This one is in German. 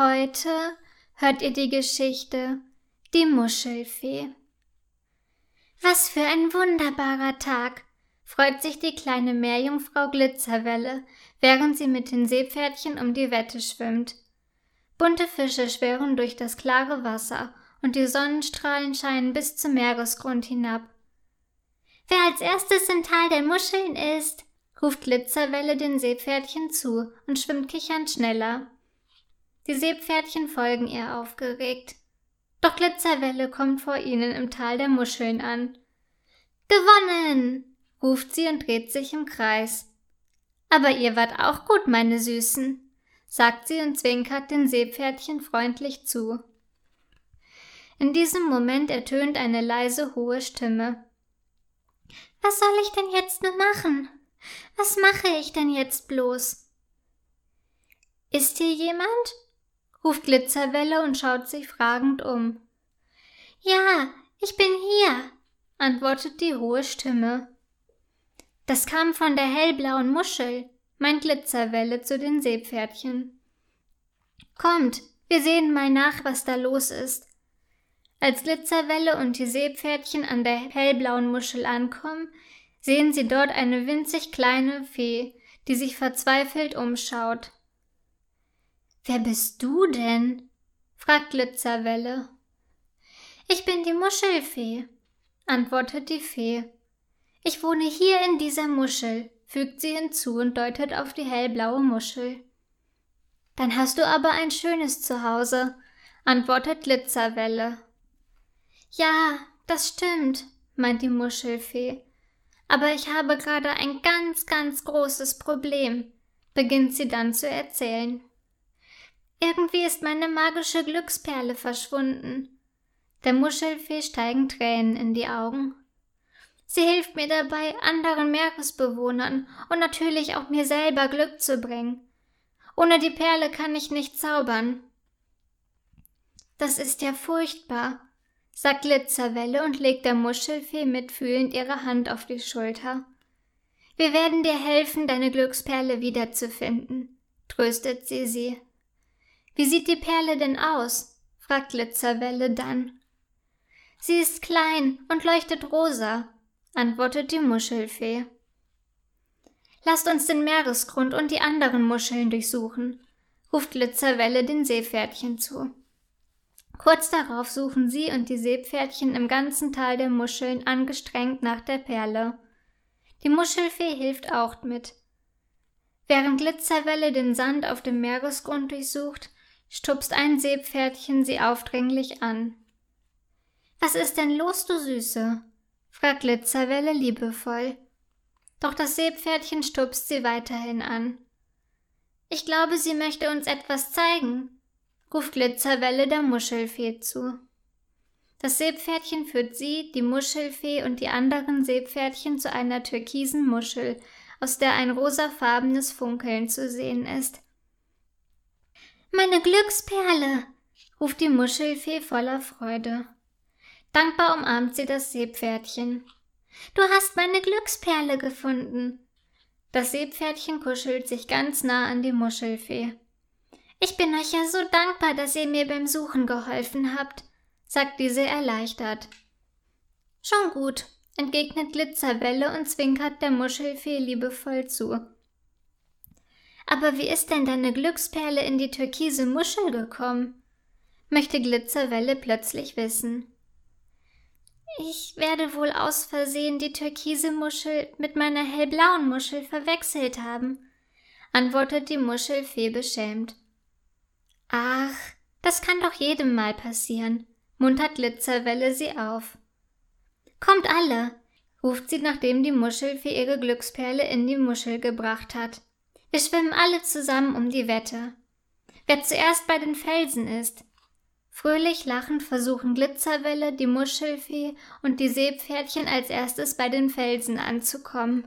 Heute hört ihr die Geschichte Die Muschelfee. Was für ein wunderbarer Tag, freut sich die kleine Meerjungfrau Glitzerwelle, während sie mit den Seepferdchen um die Wette schwimmt. Bunte Fische schwirren durch das klare Wasser und die Sonnenstrahlen scheinen bis zum Meeresgrund hinab. Wer als erstes im Tal der Muscheln ist, ruft Glitzerwelle den Seepferdchen zu und schwimmt kichernd schneller. Die Seepferdchen folgen ihr aufgeregt. Doch Glitzerwelle kommt vor ihnen im Tal der Muscheln an. Gewonnen! ruft sie und dreht sich im Kreis. Aber ihr wart auch gut, meine Süßen, sagt sie und zwinkert den Seepferdchen freundlich zu. In diesem Moment ertönt eine leise, hohe Stimme. Was soll ich denn jetzt nur machen? Was mache ich denn jetzt bloß? Ist hier jemand? Ruft Glitzerwelle und schaut sich fragend um. Ja, ich bin hier, antwortet die hohe Stimme. Das kam von der hellblauen Muschel, meint Glitzerwelle zu den Seepferdchen. Kommt, wir sehen mal nach, was da los ist. Als Glitzerwelle und die Seepferdchen an der hellblauen Muschel ankommen, sehen sie dort eine winzig kleine Fee, die sich verzweifelt umschaut. Wer bist du denn? fragt Glitzerwelle. Ich bin die Muschelfee, antwortet die Fee. Ich wohne hier in dieser Muschel, fügt sie hinzu und deutet auf die hellblaue Muschel. Dann hast du aber ein schönes Zuhause, antwortet Glitzerwelle. Ja, das stimmt, meint die Muschelfee. Aber ich habe gerade ein ganz, ganz großes Problem, beginnt sie dann zu erzählen. Irgendwie ist meine magische Glücksperle verschwunden. Der Muschelfee steigen Tränen in die Augen. Sie hilft mir dabei, anderen Meeresbewohnern und natürlich auch mir selber Glück zu bringen. Ohne die Perle kann ich nicht zaubern. Das ist ja furchtbar, sagt Glitzerwelle und legt der Muschelfee mitfühlend ihre Hand auf die Schulter. Wir werden dir helfen, deine Glücksperle wiederzufinden, tröstet sie sie. Wie sieht die Perle denn aus? fragt Glitzerwelle dann. Sie ist klein und leuchtet rosa, antwortet die Muschelfee. Lasst uns den Meeresgrund und die anderen Muscheln durchsuchen, ruft Glitzerwelle den Seepferdchen zu. Kurz darauf suchen sie und die Seepferdchen im ganzen Tal der Muscheln angestrengt nach der Perle. Die Muschelfee hilft auch mit. Während Glitzerwelle den Sand auf dem Meeresgrund durchsucht, stupst ein Seepferdchen sie aufdringlich an. Was ist denn los, du Süße? fragt Glitzerwelle liebevoll. Doch das Seepferdchen stupst sie weiterhin an. Ich glaube, sie möchte uns etwas zeigen, ruft Glitzerwelle der Muschelfee zu. Das Seepferdchen führt sie, die Muschelfee und die anderen Seepferdchen zu einer türkisen Muschel, aus der ein rosafarbenes Funkeln zu sehen ist. Meine Glücksperle, ruft die Muschelfee voller Freude. Dankbar umarmt sie das Seepferdchen. Du hast meine Glücksperle gefunden. Das Seepferdchen kuschelt sich ganz nah an die Muschelfee. Ich bin euch ja so dankbar, dass ihr mir beim Suchen geholfen habt, sagt diese erleichtert. Schon gut, entgegnet Glitzerwelle und zwinkert der Muschelfee liebevoll zu. Aber wie ist denn deine Glücksperle in die türkise Muschel gekommen? möchte Glitzerwelle plötzlich wissen. Ich werde wohl aus Versehen die türkise Muschel mit meiner hellblauen Muschel verwechselt haben, antwortet die Muschelfee beschämt. Ach, das kann doch jedem mal passieren, muntert Glitzerwelle sie auf. Kommt alle, ruft sie, nachdem die Muschelfee ihre Glücksperle in die Muschel gebracht hat. Wir schwimmen alle zusammen um die Wette. Wer zuerst bei den Felsen ist. Fröhlich lachend versuchen Glitzerwelle, die Muschelfee und die Seepferdchen als erstes bei den Felsen anzukommen.